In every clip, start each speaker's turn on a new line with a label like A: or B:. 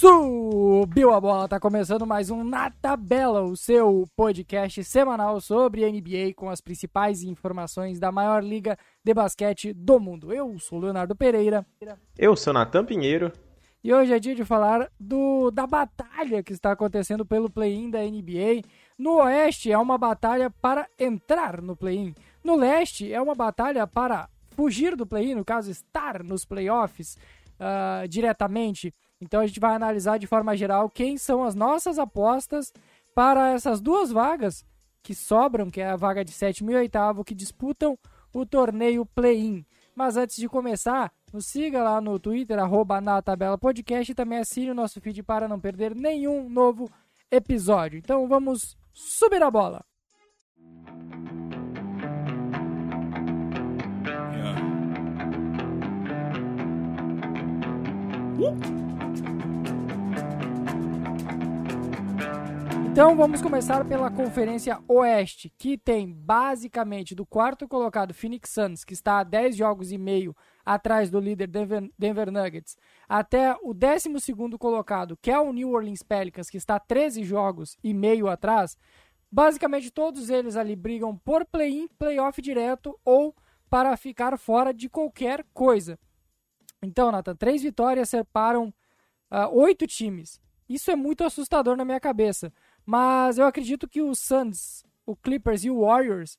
A: Subiu a bola, tá começando mais um Na Tabela, o seu podcast semanal sobre NBA com as principais informações da maior liga de basquete do mundo. Eu sou Leonardo Pereira.
B: Eu sou Natan Pinheiro.
A: E hoje é dia de falar do, da batalha que está acontecendo pelo play-in da NBA. No Oeste é uma batalha para entrar no play-in. No Leste é uma batalha para fugir do play-in, no caso, estar nos playoffs uh, diretamente. Então a gente vai analisar de forma geral quem são as nossas apostas para essas duas vagas que sobram, que é a vaga de sétimo e oitavo, que disputam o torneio play-in. Mas antes de começar, nos siga lá no Twitter, arroba na tabela podcast e também assine o nosso feed para não perder nenhum novo episódio. Então vamos subir a bola! Uh! Então vamos começar pela Conferência Oeste, que tem basicamente do quarto colocado Phoenix Suns, que está a 10 jogos e meio atrás do líder Denver, Denver Nuggets, até o 12 colocado, que é o New Orleans Pelicans, que está 13 jogos e meio atrás. Basicamente todos eles ali brigam por play-in, play-off direto ou para ficar fora de qualquer coisa. Então, Nathan, três vitórias separam uh, oito times. Isso é muito assustador na minha cabeça. Mas eu acredito que o Suns, o Clippers e o Warriors,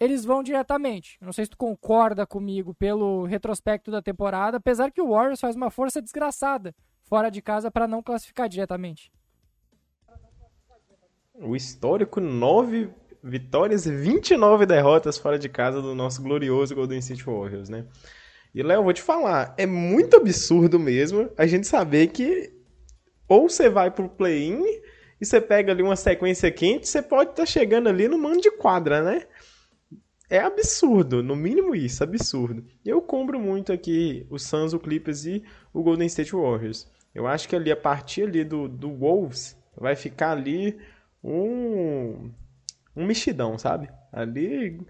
A: eles vão diretamente. Não sei se tu concorda comigo pelo retrospecto da temporada, apesar que o Warriors faz uma força desgraçada fora de casa para não classificar diretamente.
B: O histórico 9 vitórias e 29 derrotas fora de casa do nosso glorioso Golden State Warriors, né? E Léo, vou te falar, é muito absurdo mesmo a gente saber que ou você vai pro play-in e você pega ali uma sequência quente, você pode estar tá chegando ali no mano de quadra, né? É absurdo, no mínimo isso, absurdo. Eu compro muito aqui o Suns, o Clippers e o Golden State Warriors. Eu acho que ali, a partir ali do, do Wolves, vai ficar ali um, um mexidão, sabe? Ali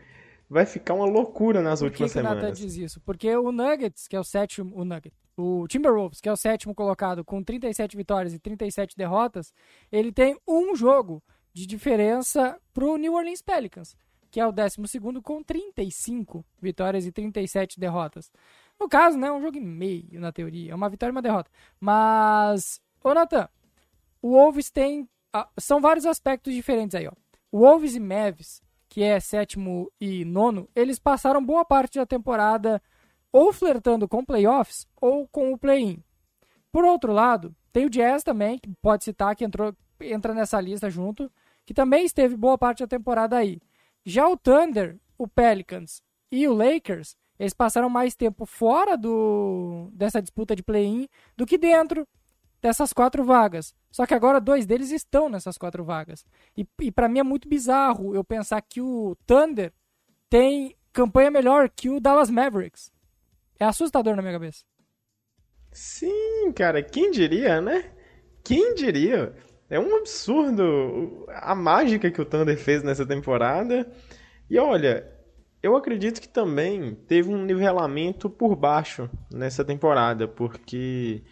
B: vai ficar uma loucura nas
A: Por
B: últimas
A: que que
B: semanas.
A: Nathan diz isso? Porque o Nuggets, que é o sétimo, o Nuggets, o Timberwolves, que é o sétimo colocado com 37 vitórias e 37 derrotas, ele tem um jogo de diferença pro New Orleans Pelicans, que é o décimo segundo com 35 vitórias e 37 derrotas. No caso, né, um jogo e meio na teoria, é uma vitória e uma derrota. Mas, ô Nathan, o Wolves tem, ah, são vários aspectos diferentes aí, ó. O Wolves e Mavs que é sétimo e nono, eles passaram boa parte da temporada ou flertando com playoffs ou com o play-in. Por outro lado, tem o Jazz também, que pode citar, que entrou, entra nessa lista junto, que também esteve boa parte da temporada aí. Já o Thunder, o Pelicans e o Lakers, eles passaram mais tempo fora do, dessa disputa de play-in do que dentro dessas quatro vagas. Só que agora dois deles estão nessas quatro vagas. E, e para mim é muito bizarro eu pensar que o Thunder tem campanha melhor que o Dallas Mavericks. É assustador na minha cabeça.
B: Sim, cara, quem diria, né? Quem diria? É um absurdo a mágica que o Thunder fez nessa temporada. E olha, eu acredito que também teve um nivelamento por baixo nessa temporada, porque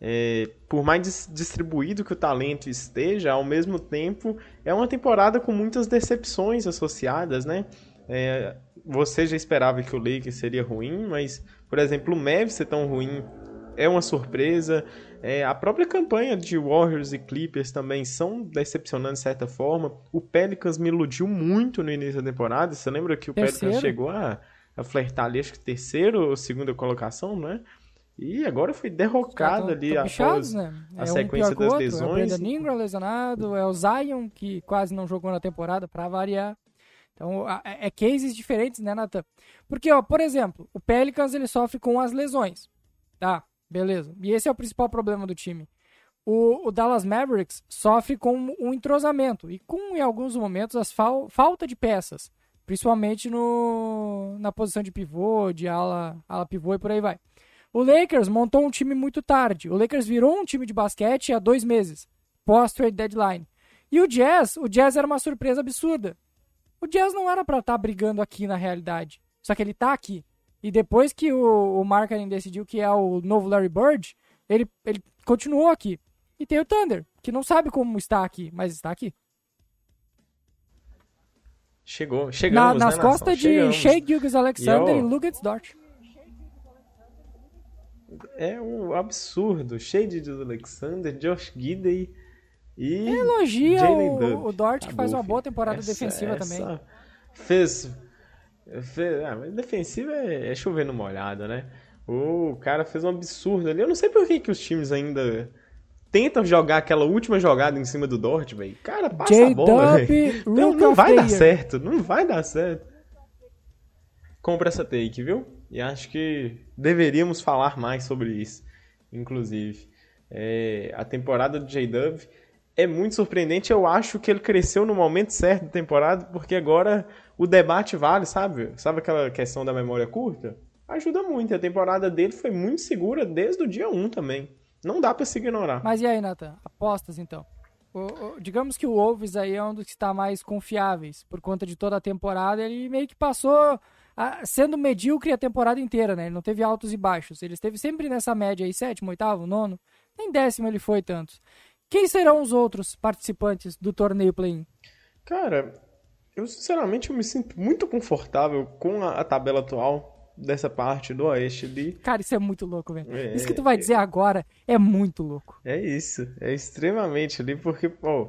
B: é, por mais distribuído que o talento esteja, ao mesmo tempo é uma temporada com muitas decepções associadas, né? É, você já esperava que o Lakers seria ruim, mas, por exemplo, o Mavs ser tão ruim é uma surpresa. É, a própria campanha de Warriors e Clippers também são decepcionando de certa forma. O Pelicans me iludiu muito no início da temporada. Você lembra que o
A: Terceiro.
B: Pelicans chegou a, a flertar ali, acho que terceiro ou segunda colocação, não é? E agora foi derrocado ali
A: tão
B: após
A: né?
B: a
A: é
B: sequência
A: um
B: das
A: outro.
B: lesões.
A: É o Brandon Ingram lesionado, é o Zion, que quase não jogou na temporada, para variar. Então, é, é cases diferentes, né, Nathan? Porque, ó, por exemplo, o Pelicans ele sofre com as lesões. Tá, beleza. E esse é o principal problema do time. O, o Dallas Mavericks sofre com o entrosamento e com, em alguns momentos, as fal falta de peças. Principalmente no, na posição de pivô, de ala, ala pivô e por aí vai. O Lakers montou um time muito tarde. O Lakers virou um time de basquete há dois meses, pós-trade deadline. E o Jazz, o Jazz era uma surpresa absurda. O Jazz não era para estar tá brigando aqui na realidade. Só que ele tá aqui. E depois que o, o Markkinen decidiu que é o novo Larry Bird, ele, ele continuou aqui. E tem o Thunder, que não sabe como está aqui, mas está aqui.
B: Chegou, chegamos,
A: Na, nas
B: né,
A: costas
B: nação?
A: de
B: Chegamos.
A: Shea Gilgis Alexander
B: E, ó,
A: e Dort.
B: É um absurdo. Cheio de Alexander, Josh Gidey e
A: Elogia o, o Dort, que faz uma boa temporada
B: Essa-
A: defensiva
B: essa
A: também.
B: Fez. fez ah, defensiva é, é chover no molhado, né? O cara fez um absurdo ali. Eu não sei por que, que os times ainda tentam jogar aquela última jogada em cima do Dort, velho. Cara, passa a bola, velho.
A: J-Dub,
B: Não, não vai dar certo, não vai dar certo. Compra essa take, viu? E acho que deveríamos falar mais sobre isso, inclusive. É, a temporada do J-Dub é muito surpreendente. Eu acho que ele cresceu no momento certo da temporada, porque agora o debate vale, sabe? Sabe aquela questão da memória curta? Ajuda muito. A temporada dele foi muito segura desde o dia 1 também. Não dá pra se ignorar.
A: Mas e aí, Nathan? Apostas então. O- o- digamos que o Wolves aí é um dos que está mais confiáveis por conta de toda a temporada. Ele meio que passou a- sendo medíocre a temporada inteira, né? Ele não teve altos e baixos. Ele esteve sempre nessa média aí, sétimo, oitavo, nono. Nem décimo ele foi tanto. Quem serão os outros participantes do torneio play-in?
B: Cara, eu sinceramente eu me sinto muito confortável com a, a tabela atual dessa parte do Oeste ali.
A: Cara, isso é muito louco, velho.
B: É,
A: isso que tu vai dizer agora é muito louco.
B: É isso, é extremamente ali, porque, pô,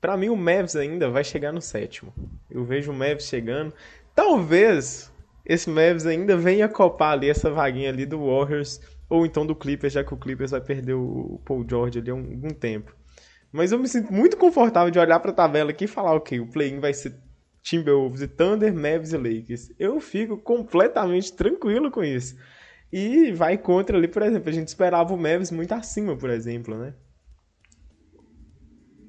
B: pra mim o Mavs ainda vai chegar no sétimo. Eu vejo o Mavs chegando. Talvez esse Mavs ainda venha copar ali essa vaguinha ali do Warriors, ou então do Clippers, já que o Clippers vai perder o Paul George ali há um, algum tempo. Mas eu me sinto muito confortável de olhar pra tabela aqui e falar, ok, o play-in vai ser Timberwolves e Thunder, Mavs e Lakers. Eu fico completamente tranquilo com isso. E vai contra ali, por exemplo, a gente esperava o Mavs muito acima, por exemplo, né?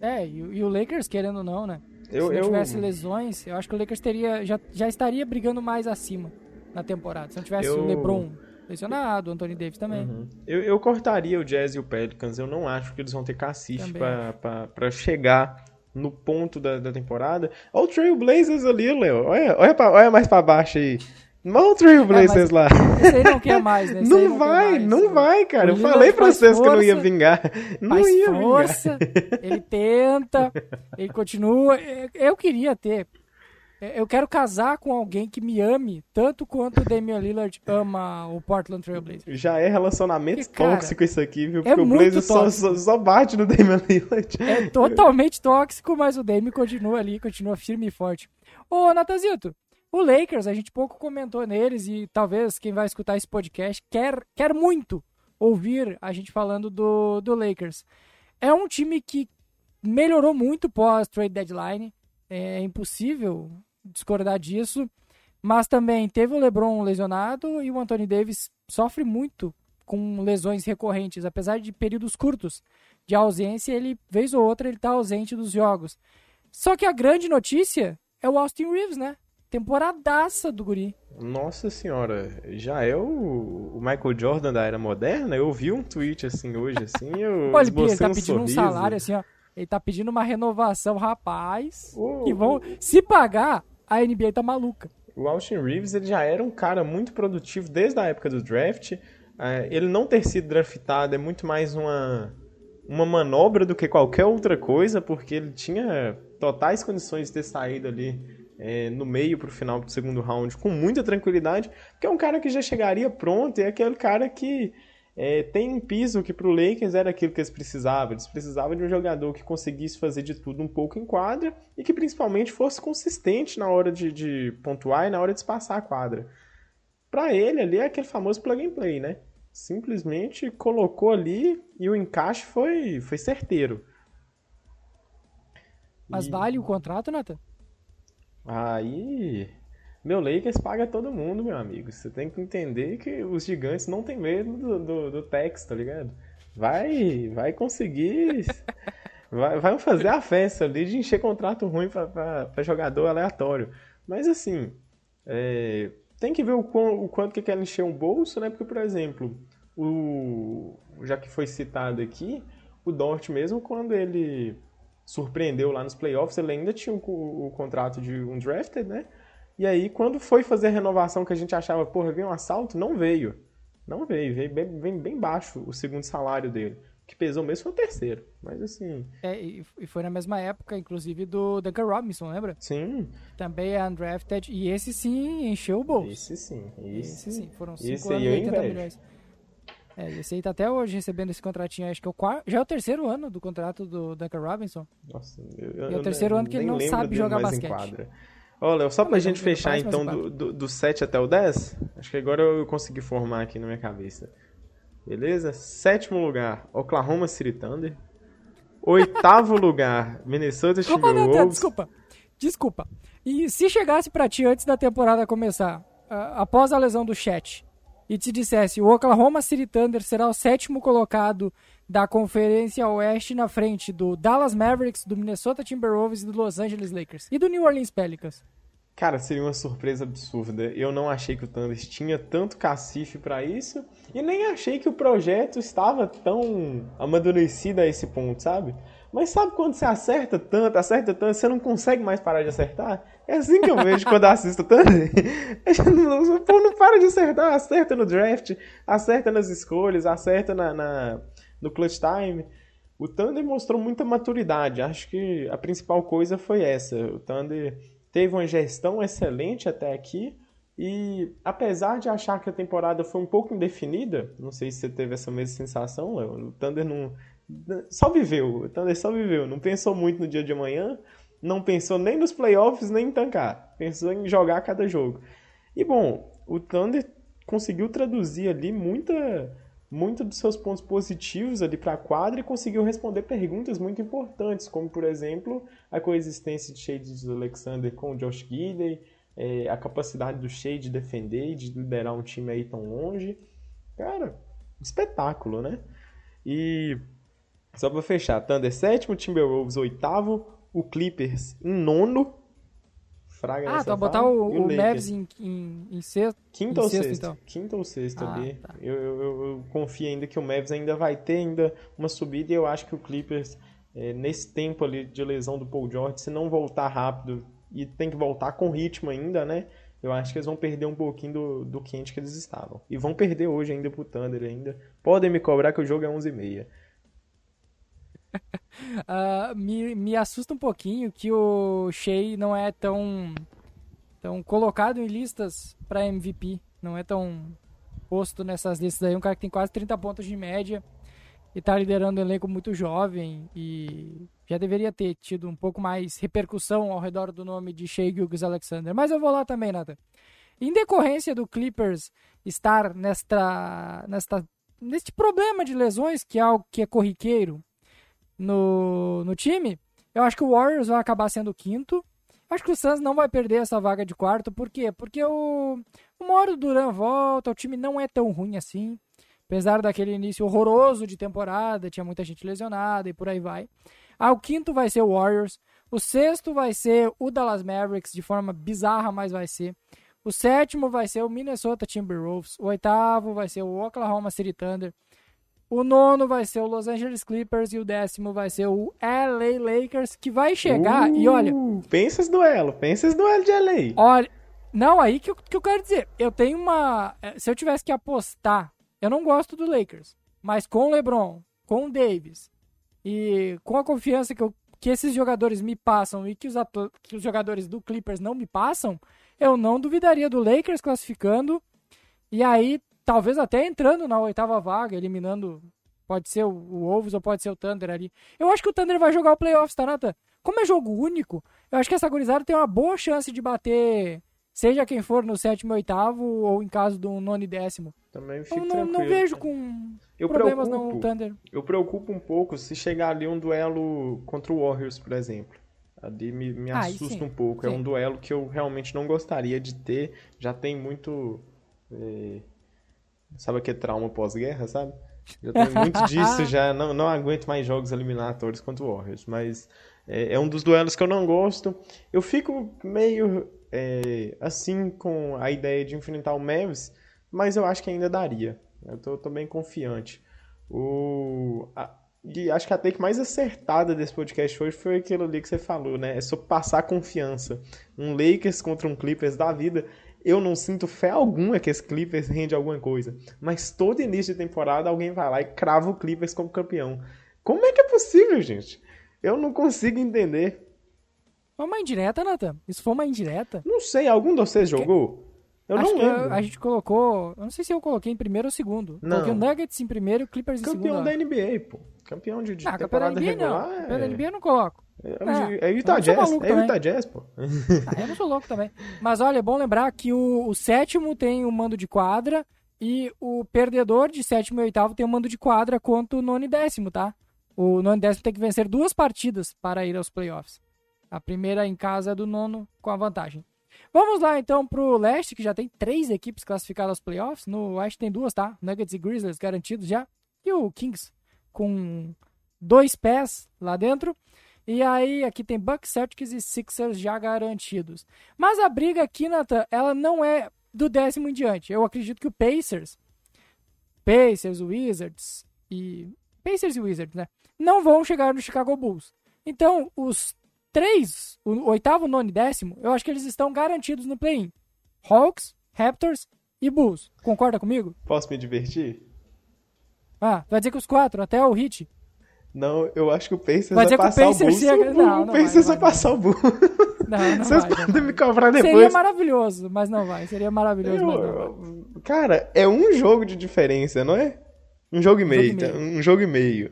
A: É, e, o- e o Lakers, querendo ou não, né?
B: Eu,
A: Se não
B: eu,
A: tivesse lesões, eu acho que o Lakers teria, já, já estaria brigando mais acima na temporada. Se não tivesse
B: Eu-
A: o LeBron lesionado, o Anthony Davis também.
B: Uhum. eu, eu cortaria o Jazz e o Pelicans. Eu não acho que eles vão ter cacife pra chegar no ponto da, da temporada. Olha o Trail Blazers ali, Léo. Olha, olha, pra- olha mais pra baixo aí. Olha o Trail Blazers
A: mas
B: lá.
A: Aí não quer mais, né?
B: Não
A: quer
B: vai,
A: mais.
B: não vai, cara.
A: O
B: Eu falei pra vocês que eu não ia
A: força,
B: vingar. Não ia
A: força, ele tenta, ele continua. Eu queria ter. Eu quero casar com alguém que me ame tanto quanto o Damian Lillard ama o Portland Trail Blazers.
B: Já é relacionamento
A: Porque, cara,
B: tóxico isso aqui, viu?
A: é
B: Porque o
A: muito
B: Blazers só, só, só bate no Damian Lillard.
A: É totalmente tóxico, mas o Dame continua ali, continua firme e forte. Ô, Natazito, o Lakers, a gente pouco comentou neles e talvez quem vai escutar esse podcast quer, quer muito ouvir a gente falando do, do Lakers. É um time que melhorou muito pós-trade deadline, é impossível discordar disso, mas também teve o LeBron lesionado e o Anthony Davis sofre muito com lesões recorrentes, apesar de períodos curtos de ausência, ele, vez ou outra, ele tá ausente dos jogos. Só que a grande notícia é o Austin Reeves, né? Temporadaça do guri.
B: Nossa senhora, já é o, o Michael Jordan da era moderna? Eu vi um tweet assim hoje, assim, eu
A: Olha, ele tá
B: um
A: pedindo um
B: sorriso.
A: salário assim, ó. Ele tá pedindo uma renovação, rapaz.
B: Ô,
A: Que vão. Se pagar, a NBA tá maluca.
B: O Austin Reeves ele já era um cara muito produtivo desde a época do draft. É, ele não ter sido draftado é muito mais uma, uma manobra do que qualquer outra coisa, porque ele tinha totais condições de ter saído ali é, no meio para o final do segundo round com muita tranquilidade, é um cara que já chegaria pronto e é aquele cara que é, tem um piso que para o Lakers era aquilo que eles precisavam. Eles precisavam de um jogador que conseguisse fazer de tudo um pouco em quadra e que principalmente fosse consistente na hora de, de pontuar e na hora de espaçar a quadra. Para ele ali é aquele famoso plug and play, né? Simplesmente colocou ali e o encaixe foi, foi certeiro.
A: Mas
B: E-
A: vale o contrato, Nathan?
B: Aí, meu Lakers paga todo mundo, meu amigo. Você tem que entender que os gigantes não têm medo do, do, do Tex, tá ligado? Vai, vai conseguir. vai, vai fazer a festa ali de encher contrato ruim pra jogador aleatório. Mas assim, é, tem que ver o, quão- o quanto que quer encher um bolso, né? Porque, por exemplo, o, já que foi citado aqui, o Dort mesmo, quando ele surpreendeu lá nos playoffs, ele ainda tinha o, o contrato de um drafted, né? E aí, quando foi fazer a renovação que a gente achava, porra, veio um assalto, não veio. Não veio, veio bem, bem, bem baixo o segundo salário dele. que pesou mesmo foi o terceiro. Mas assim.
A: É, e foi na mesma época, inclusive, do Duncan Robinson, lembra?
B: Sim.
A: Também é undrafted. E esse sim encheu o bolso.
B: Esse sim. Esse, esse sim.
A: Foram 5 anos e 80 milhões. É, esse aí tá até hoje recebendo esse contratinho. Acho que é o quarto, já é o terceiro ano do contrato do Duncan Robinson.
B: Nossa,
A: eu, e é o terceiro ano que ele não sabe jogar basquete.
B: Olha, só pra gente fechar então do, do, do 7 até o 10, acho que agora eu consegui formar aqui na minha cabeça. Beleza? Sétimo lugar, Oklahoma City Thunder. Oitavo lugar, Minnesota Timberwolves.
A: Desculpa, desculpa. E se chegasse para ti antes da temporada começar, após a lesão do chat, e te dissesse o Oklahoma City Thunder será o sétimo colocado da Conferência Oeste na frente do Dallas Mavericks, do Minnesota Timberwolves e do Los Angeles Lakers e do New Orleans Pelicans.
B: Cara, seria uma surpresa absurda. Eu não achei que o Thunder tinha tanto cacife para isso e nem achei que o projeto estava tão amadurecido a esse ponto, sabe? Mas sabe quando você acerta tanto, acerta tanto, você não consegue mais parar de acertar? É assim que eu vejo quando assisto Thunder. O povo não para de acertar, acerta no draft, acerta nas escolhas, acerta na, na, no clutch time. O Thunder mostrou muita maturidade. Acho que a principal coisa foi essa. O Thunder teve uma gestão excelente até aqui. E apesar de achar que a temporada foi um pouco indefinida, não sei se você teve essa mesma sensação, o Thunder não. Só viveu, o Thunder só viveu, não pensou muito no dia de amanhã, não pensou nem nos playoffs, nem em tancar, pensou em jogar cada jogo. E bom, o Thunder conseguiu traduzir ali muita muito dos seus pontos positivos ali para a quadra e conseguiu responder perguntas muito importantes, como por exemplo a coexistência de Shade Alexander com o Josh Gidey, é, a capacidade do Shade de defender e de liderar um time aí tão longe. Cara, espetáculo, né? E só para fechar, Thunder sétimo, Timberwolves oitavo, o Clippers em nono,
A: Fraga ah, então botar o, o, o Mavs em, em, em sexto.
B: Quinto ou sexto, então. Quinto ou sexto ah, ali. Tá. Eu, eu, eu, confio ainda que o Mavs ainda vai ter ainda uma subida e eu acho que o Clippers, é, nesse tempo ali de lesão do Paul George, se não voltar rápido e tem que voltar com ritmo ainda, né? Eu acho que eles vão perder um pouquinho do, do quente que eles estavam. E vão perder hoje ainda pro Thunder ainda. Podem me cobrar que o jogo é 11h30.
A: Uh, me, me assusta um pouquinho que o Shea não é tão, tão colocado em listas para MVP. Não é tão posto nessas listas aí. Um cara que tem quase 30 pontos de média e tá liderando um elenco muito jovem e já deveria ter tido um pouco mais repercussão ao redor do nome de Shea Gilgis Alexander. Mas eu vou lá também, Nathan. Em decorrência do Clippers estar nesta, nesta, neste problema de lesões, que é algo que é corriqueiro, no, no time, eu acho que o Warriors vai acabar sendo o quinto. Acho que o Suns não vai perder essa vaga de quarto. Por quê? Porque o, uma hora o Duran volta, o time não é tão ruim assim. Apesar daquele início horroroso de temporada, tinha muita gente lesionada e por aí vai. Ah, o quinto vai ser o Warriors. O sexto vai ser o Dallas Mavericks, de forma bizarra, mas vai ser. O sétimo vai ser o Minnesota Timberwolves. O oitavo vai ser o Oklahoma City Thunder. O nono vai ser o Los Angeles Clippers e o décimo vai ser o LA Lakers, que vai chegar
B: uh,
A: e olha.
B: Pensa esse duelo, pensa esse duelo de LA.
A: Olha, não, aí que eu, que eu quero dizer. Eu tenho uma. Eh, se eu tivesse que apostar, eu não gosto do Lakers, mas com o LeBron, com o Davis e com a confiança que, eu, que esses jogadores me passam e que os, que os jogadores do Clippers não me passam, eu não duvidaria do Lakers classificando. E aí talvez até entrando na oitava vaga, eliminando. Pode ser o, o Wolves ou pode ser o Thunder ali. Eu acho que o Thunder vai jogar o playoffs, tá, Nata? Como é jogo único, eu acho que essa gurizada tem uma boa chance de bater, seja quem for no sétimo e oitavo, ou em caso do nono e décimo.
B: Também fico
A: eu
B: não,
A: não vejo com eu problemas preocupo, no Thunder.
B: Eu preocupo um pouco se chegar ali um duelo contra o Warriors, por exemplo. Ali me, me assusta um pouco. É sim. É um duelo que eu realmente não gostaria de ter. Já tem muito. É Sabe aquele trauma pós-guerra, sabe? Já tenho muito disso, já não, não aguento mais jogos eliminatórios contra o Warriors, mas é, é, um dos duelos que eu não gosto. Eu fico meio é, assim com a ideia de enfrentar o Mavs, mas eu acho que ainda daria. Eu tô, tô bem confiante. O, a, e acho que a take mais acertada desse podcast hoje foi aquilo ali que você falou, né? É sobre passar confiança. Um Lakers contra um Clippers da vida. Eu não sinto fé alguma que esse Clippers rende alguma coisa. Mas todo início de temporada alguém vai lá e crava o Clippers como campeão. Como é que é possível, gente? Eu não consigo entender.
A: Foi uma indireta, Nathan? Isso foi uma indireta?
B: Não sei, algum de vocês jogou? Eu
A: Acho
B: não lembro.
A: a gente colocou. Eu não sei se eu coloquei em primeiro ou segundo.
B: Não.
A: Coloquei o Nuggets em primeiro e o Clippers em
B: Campeão
A: segundo.
B: da
A: ó.
B: NBA, pô. Campeão de, de
A: Ah, campeão da
B: temporada
A: NBA
B: regular.
A: não. Campeão da
B: é...
A: NBA eu não coloco.
B: É,
A: É,
B: é Utah Jazz. É. Utah Jazz, pô.
A: Ah, eu não sou louco também. Mas olha, é bom lembrar que o, o sétimo tem o mando de quadra e o perdedor de sétimo e oitavo tem o mando de quadra contra o nono e décimo, tá? O nono e décimo tem que vencer duas partidas para ir aos playoffs. A primeira em casa é do nono com a vantagem. Vamos lá então pro leste, que já tem três equipes classificadas aos playoffs. No oeste tem duas, tá? Nuggets e Grizzlies garantidos já. E o Kings com dois pés lá dentro. E aí, aqui tem Bucks, Celtics e Sixers já garantidos. Mas a briga aqui, Nathan, ela não é do décimo em diante. Eu acredito que o Pacers, Pacers, Wizards e... Pacers e Wizards, né? Não vão chegar no Chicago Bulls. Então, os três, o oitavo, nono e décimo, eu acho que eles estão garantidos no play-in. Hawks, Raptors e Bulls. Concorda comigo?
B: Posso me divertir?
A: Ah, vai dizer que os quatro, até o Hit.
B: Não, eu acho que o Pacers
A: Vai o
B: passar o
A: Pacers
B: Bulls.
A: chega-
B: O,
A: Não,
B: o
A: não
B: Pacers
A: vai,
B: vai,
A: não vai.
B: passar o Bulls.
A: Não, não
B: Vocês
A: vai, não
B: podem
A: vai.
B: me cobrar depois.
A: Seria maravilhoso, mas não vai. Seria maravilhoso,
B: Eu-
A: mas não vai.
B: eu- cara, é um jogo de diferença, não é? Um jogo e
A: jogo
B: meio,
A: e
B: tá?
A: meio.
B: Um jogo e meio.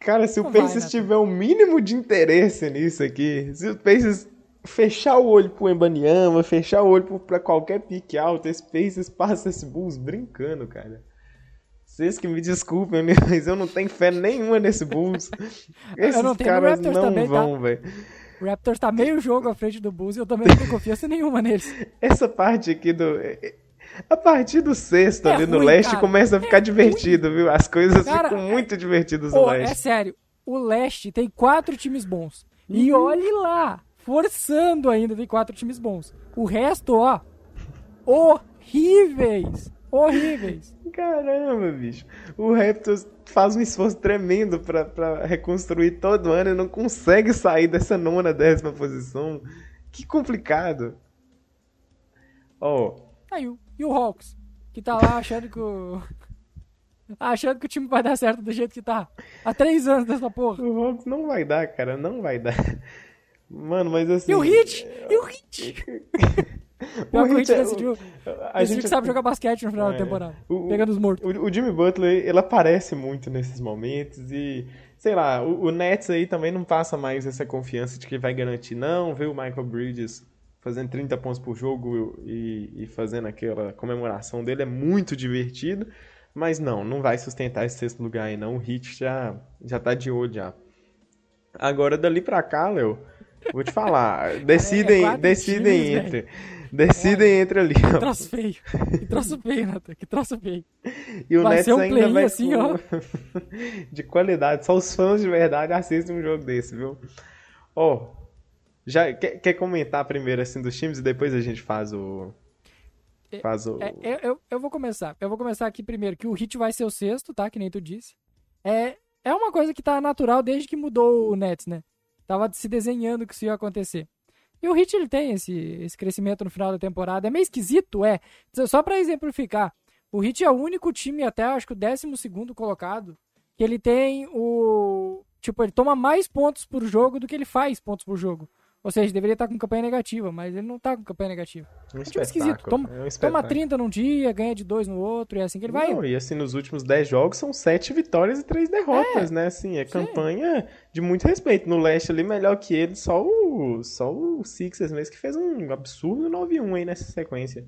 B: Cara, se o
A: Não vai,
B: Pacers
A: né,
B: tiver o mínimo de interesse nisso aqui, se o Pacers fechar o olho pro Embanyama, fechar o olho pro- pra qualquer pique alto, esse Pacers passa esse Bulls brincando, cara. Vocês que me desculpem, mas eu não tenho fé nenhuma nesse Bulls. Esses
A: não
B: caras
A: Raptors
B: não
A: também, tá?
B: vão, velho.
A: O Raptors tá meio jogo à frente do Bulls e eu também não tenho confiança nenhuma neles.
B: Essa parte aqui do. A partir do sexto
A: É
B: ali no
A: ruim,
B: leste
A: cara.
B: começa a ficar divertido, viu? As coisas
A: Cara,
B: ficam
A: é-
B: muito divertidas no
A: Pô, é
B: leste.
A: sério. O leste tem quatro times bons. E
B: Uhum.
A: olhe lá, forçando ainda, tem quatro times bons. O resto, ó, horríveis. Horríveis.
B: Caramba, bicho. O Raptors faz um esforço tremendo pra, pra reconstruir todo ano e não consegue sair dessa nona, décima posição. Que complicado. Ó,
A: Aí, o- e o Hawks, que tá lá achando que o... Achando que o time vai dar certo do jeito que tá. Há três anos dessa porra.
B: o Hawks não vai dar, cara, não vai dar. Mano, mas assim.
A: E o Hit? E o Hit? Pior o Hit
B: é-
A: decidiu,
B: a gente
A: que sabe jogar basquete no final da
B: É.
A: temporada.
B: O-
A: Pegando os mortos.
B: O, o Jimmy Butler, ele aparece muito nesses momentos e, sei lá, o, o Nets aí também não passa mais essa confiança de que vai garantir, não, ver o Michael Bridges fazendo 30 pontos por jogo e, e fazendo aquela comemoração dele é muito divertido, mas não, não vai sustentar esse sexto lugar aí não, o Heat já, já tá de olho já. Agora, dali pra cá, Léo, vou te falar, decidem,
A: quatro
B: decidem
A: times,
B: entre, decidem entre ali, ó.
A: Que troço feio. Que troço feio, Nathan. Que troço feio.
B: E o
A: Vai
B: Nets
A: ser um
B: ainda vai
A: assim,
B: com-
A: ó.
B: de qualidade. Só os fãs de verdade assistem um jogo desse, viu? Ó, já quer, quer comentar primeiro assim dos times e depois a gente faz o faz o
A: É, eu, eu, eu vou começar. Eu vou começar aqui primeiro, que o Hit vai ser o sexto, tá? Que nem tu disse. É, é uma coisa que tá natural desde que mudou o Nets, né? Tava se desenhando que isso ia acontecer. E o Hit, ele tem esse, esse crescimento no final da temporada. É meio esquisito, é. Só pra exemplificar. O Hit é o único time, até acho que o 12 segundo colocado, que ele tem o... Tipo, ele toma mais pontos por jogo do que ele faz pontos por jogo. Ou seja, deveria estar com campanha negativa, mas ele não tá com campanha negativa.
B: um
A: É tipo esquisito. Toma,
B: É um
A: toma
B: espetáculo.
A: 30 num dia, ganha de 2 no outro, e é assim que ele vai.
B: Não, e assim, nos últimos 10 jogos são 7 vitórias e 3 derrotas, né? Assim, é
A: Sim.
B: campanha de muito respeito. No leste ali, melhor que ele, só o, só o Sixers mesmo, que fez um absurdo 9-1 aí nessa sequência.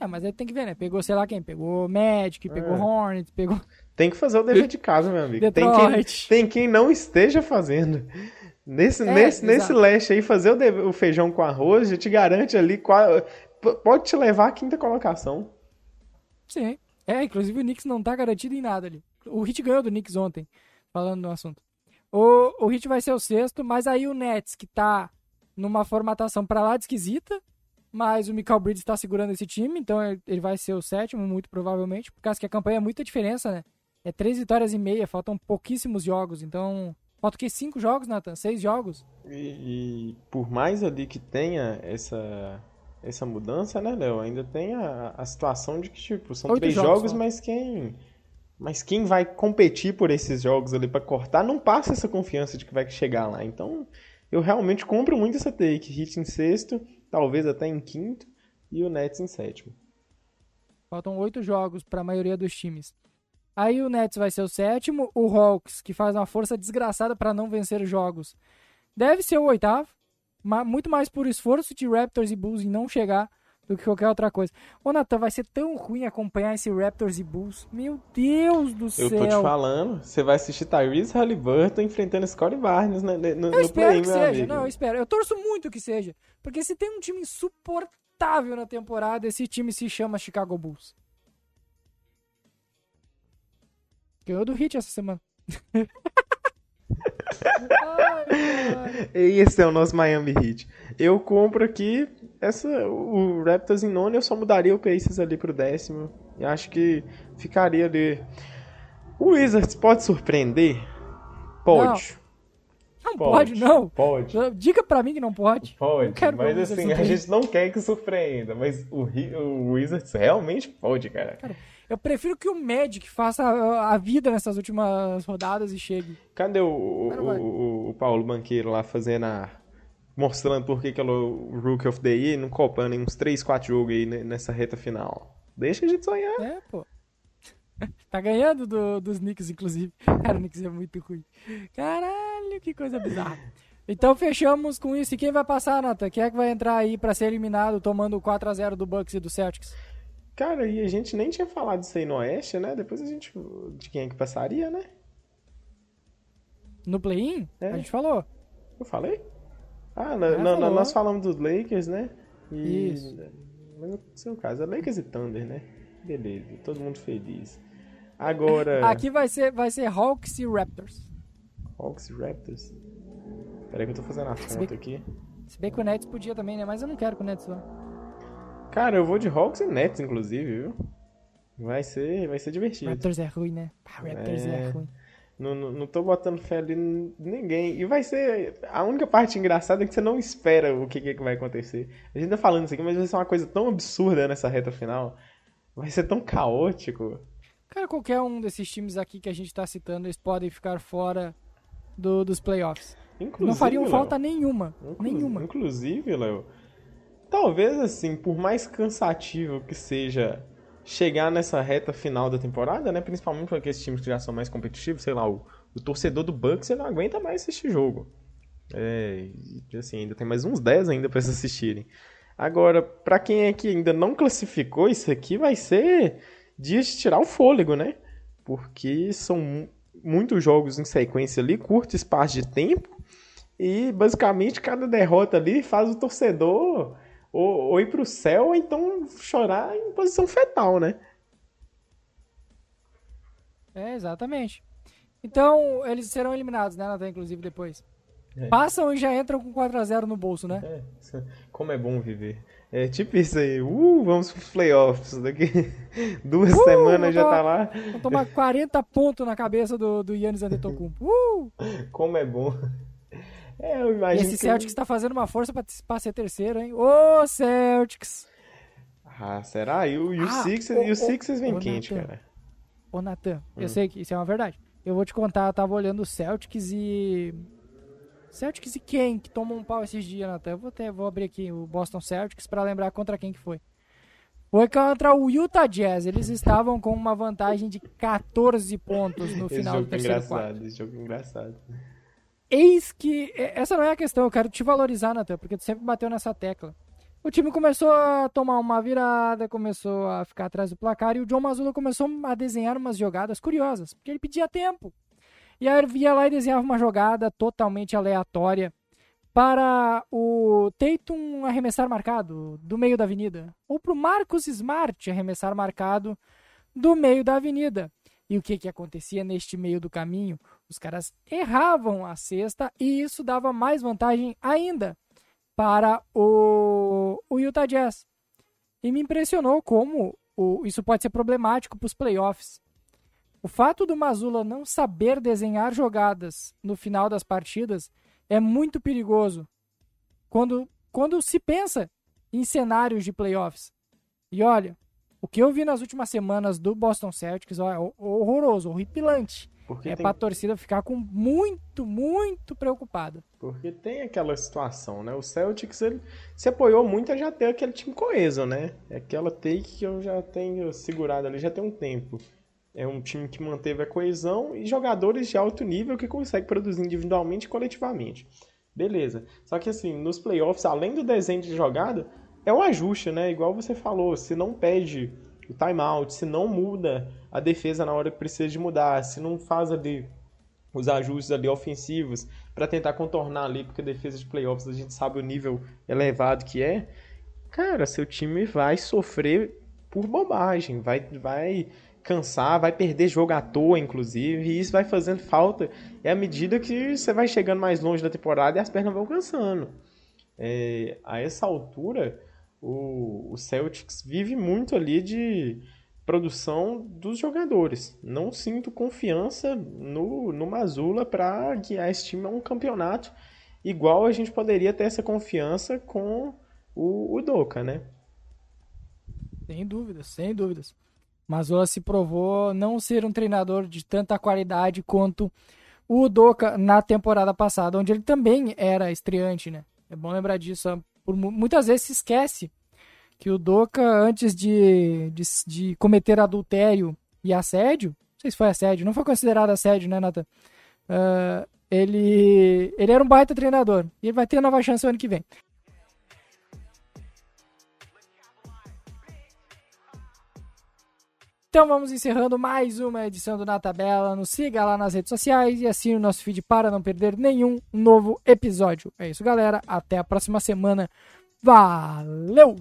A: É, mas aí tem que ver, né? Pegou, sei lá quem? Pegou Magic, pegou
B: É.
A: Hornets, pegou.
B: Tem que fazer o dever de casa, meu amigo. Tem quem,
A: Detroit.
B: tem quem não esteja fazendo. Nesse,
A: É,
B: nesse, nesse leste aí, fazer o, dever- o feijão com arroz já te garante ali. qua- p- Pode te levar à quinta colocação.
A: Sim. É, inclusive o Knicks não tá garantido em nada ali. O Hit ganhou do Knicks ontem, falando no assunto. O, o Hit vai ser o sexto, mas aí o Nets, que tá numa formatação pra lá de esquisita, mas o Michael Bridges tá segurando esse time, então ele- ele vai ser o sétimo, muito provavelmente, por causa que a campanha é muita diferença, né? É três vitórias e meia, faltam pouquíssimos jogos, então. Falta o quê? Cinco jogos, Nathan? Seis jogos?
B: E, e por mais ali que tenha essa, essa mudança, né, Léo? Ainda tem a, a situação de que, tipo, são
A: Oito
B: três
A: jogos,
B: jogos, mas quem. Mas quem vai competir por esses jogos ali pra cortar não passa essa confiança de que vai chegar lá. Então, eu realmente compro muito essa take. Hit em sexto, talvez até em quinto, e o Nets em sétimo.
A: Faltam oito jogos para a maioria dos times. Aí o Nets vai ser o sétimo, o Hawks, que faz uma força desgraçada para não vencer os jogos, deve ser o oitavo, muito mais por esforço de Raptors e Bulls em não chegar do que qualquer outra coisa. Ô Nathan, vai ser tão ruim acompanhar esse Raptors e Bulls. Meu Deus do
B: Eu
A: céu.
B: tô te falando, você vai assistir Tyrese Halliburton enfrentando Scottie Barnes no, no,
A: Eu espero
B: play,
A: que seja,
B: amigo.
A: não, eu espero. Eu torço muito que seja. Porque se tem um time insuportável na temporada, esse time se chama Chicago Bulls. Ganhou do Hit essa semana. Ai.
B: E esse é o nosso Miami Heat. Eu compro aqui essa, o Raptors em nono, eu só mudaria o Pacers ali pro décimo. E acho que ficaria ali. O Wizards pode surpreender? Pode.
A: Não pode, não.
B: Pode.
A: Diga pra mim que não pode.
B: Pode,
A: Não quero
B: mas assim, a gente não quer que surpreenda, mas o, o Wizards realmente pode, cara.
A: Eu prefiro que o Magic faça a, a vida nessas últimas rodadas e chegue.
B: Cadê o, o,
A: não
B: o, Paulo Banqueiro lá fazendo a. mostrando por que que ele é o Rookie of the Year, não copando em uns 3, 4 jogos aí ne- nessa reta final? Deixa a gente sonhar.
A: É, pô. Tá ganhando do- dos Knicks, inclusive. Cara, o Knicks é muito ruim. Caralho, que coisa bizarra. Então fechamos com isso. E quem vai passar, Nata? Quem é que vai entrar aí pra ser eliminado tomando 4x0 do Bucks e do Celtics?
B: Cara, e a gente nem tinha falado disso aí no Oeste, né? Depois a gente. de quem é que passaria, né?
A: No play-in?
B: É.
A: A gente falou.
B: Eu falei? Ah, na-
A: falou.
B: nós falamos dos Lakers, né? E...
A: Isso.
B: Mas no seu caso, é Lakers e Thunder, né? Beleza, todo mundo feliz. Agora.
A: Aqui vai ser, vai ser Hawks e Raptors.
B: Hawks e Raptors. Peraí que eu tô fazendo a
A: Se bem
B: conta aqui.
A: Se bem que o Nets podia também, né? Mas eu não quero que o Nets vá.
B: Cara, eu vou de Hawks e Nets, inclusive, viu? Vai ser, vai ser divertido.
A: Raptors é ruim, né? Pá, Raptors é,
B: É.
A: ruim.
B: Não, não, não tô botando fé ali em ninguém. E vai ser. A única parte engraçada é que você não espera o que, que vai acontecer. A gente tá falando isso aqui, mas vai ser uma coisa tão absurda nessa reta final. Vai ser tão caótico.
A: Cara, qualquer um desses times aqui que a gente tá citando, eles podem ficar fora do- dos playoffs.
B: Inclusive,
A: não fariam
B: Léo,
A: falta nenhuma.
B: inclu-
A: Nenhuma.
B: Inclusive, Léo, talvez assim, por mais cansativo que seja chegar nessa reta final da temporada, né? Principalmente para aqueles times que já são mais competitivos, sei lá, o, o torcedor do Bucks ele não aguenta mais assistir jogo. É, assim, ainda tem mais uns 10 ainda para vocês assistirem. Agora, para quem é que ainda não classificou, isso aqui vai ser dias de tirar o fôlego, né? Porque são muitos jogos em sequência ali, curto espaço de tempo. E basicamente cada derrota ali faz o torcedor ou, ou ir pro céu ou então chorar em posição fetal, né?
A: É, exatamente. Então, eles serão eliminados, né, Nathan, inclusive, depois.
B: É.
A: Passam e já entram com 4x0 no bolso, né?
B: É, isso- como é bom viver. É tipo isso aí, uh, vamos pros playoffs. Daqui duas
A: Uh,
B: semanas já
A: vou
B: tá lá.
A: Vão tomar 40 pontos na cabeça do, do Yannis Antetokounmpo. Uh!
B: Como é bom. É, eu imagino
A: esse
B: que...
A: Celtics tá fazendo uma força pra, pra ser terceiro, hein? Ô, Celtics!
B: Ah, será? E o, e o
A: Ah,
B: Sixers,
A: ô,
B: e o Sixers vem
A: ô,
B: quente,
A: Nathan.
B: cara.
A: Ô, Natan,
B: Hum.
A: eu sei que isso é uma verdade. Eu vou te contar, eu tava olhando o Celtics e... Celtics e quem que tomou um pau esses dias, Natan? Eu vou, até, vou abrir aqui o Boston Celtics pra lembrar contra quem que foi. Foi contra o Utah Jazz. Eles estavam com uma vantagem de 14 pontos no final do
B: jogo
A: terceiro
B: engraçado,
A: quarto.
B: esse jogo engraçado.
A: Eis que. Essa não é a questão, eu quero te valorizar, Natan, porque tu sempre bateu nessa tecla. O time começou a tomar uma virada, começou a ficar atrás do placar e o John Mazzulla começou a desenhar umas jogadas curiosas, porque ele pedia tempo. E aí ele ia lá e desenhava uma jogada totalmente aleatória para o Tatum arremessar marcado do meio da avenida, ou para o Marcus Smart arremessar marcado do meio da avenida. E o que, que acontecia neste meio do caminho? Os caras erravam a cesta e isso dava mais vantagem ainda para o, o Utah Jazz. E me impressionou como o- isso pode ser problemático para os playoffs. O fato do Mazula não saber desenhar jogadas no final das partidas é muito perigoso. Quando, quando se pensa em cenários de playoffs. E olha, o que eu vi nas últimas semanas do Boston Celtics ó, é horroroso, horripilante. Porque é tem... pra torcida ficar com muito, muito preocupada.
B: Porque tem aquela situação, né? O Celtics, ele se apoiou muito a já ter aquele time coeso, né? É aquela take que eu já tenho segurado ali já tem um tempo. É um time que manteve a coesão e jogadores de alto nível que conseguem produzir individualmente e coletivamente. Beleza. Só que assim, nos playoffs, além do desenho de jogada, é um ajuste, né? Igual você falou, se não pede o timeout, se não muda a defesa na hora que precisa de mudar, se não faz ali os ajustes ali ofensivos para tentar contornar ali, porque a defesa de playoffs a gente sabe o nível elevado que é, cara, seu time vai sofrer por bobagem, vai, vai cansar, vai perder jogo à toa, inclusive, e isso vai fazendo falta é à medida que você vai chegando mais longe da temporada e as pernas vão cansando. É, a essa altura, o, o Celtics vive muito ali de produção dos jogadores. Não sinto confiança no, no Mazula para guiar esse time a um campeonato igual a gente poderia ter essa confiança com o, o Doca, né?
A: Sem dúvidas, sem dúvidas. Mazula se provou não ser um treinador de tanta qualidade quanto o Doca na temporada passada, onde ele também era estreante, né? É bom lembrar disso. Por, muitas vezes se esquece que o Doca, antes de, de, de, cometer adultério e assédio, não sei se foi assédio, não foi considerado assédio, né, Nathan? Uh, ele, ele era um baita treinador e ele vai ter nova chance ano que vem. Então vamos encerrando mais uma edição do Na Tabela. Nos siga lá nas redes sociais e assine o nosso feed para não perder nenhum novo episódio. É isso, galera. Até a próxima semana. Valeu!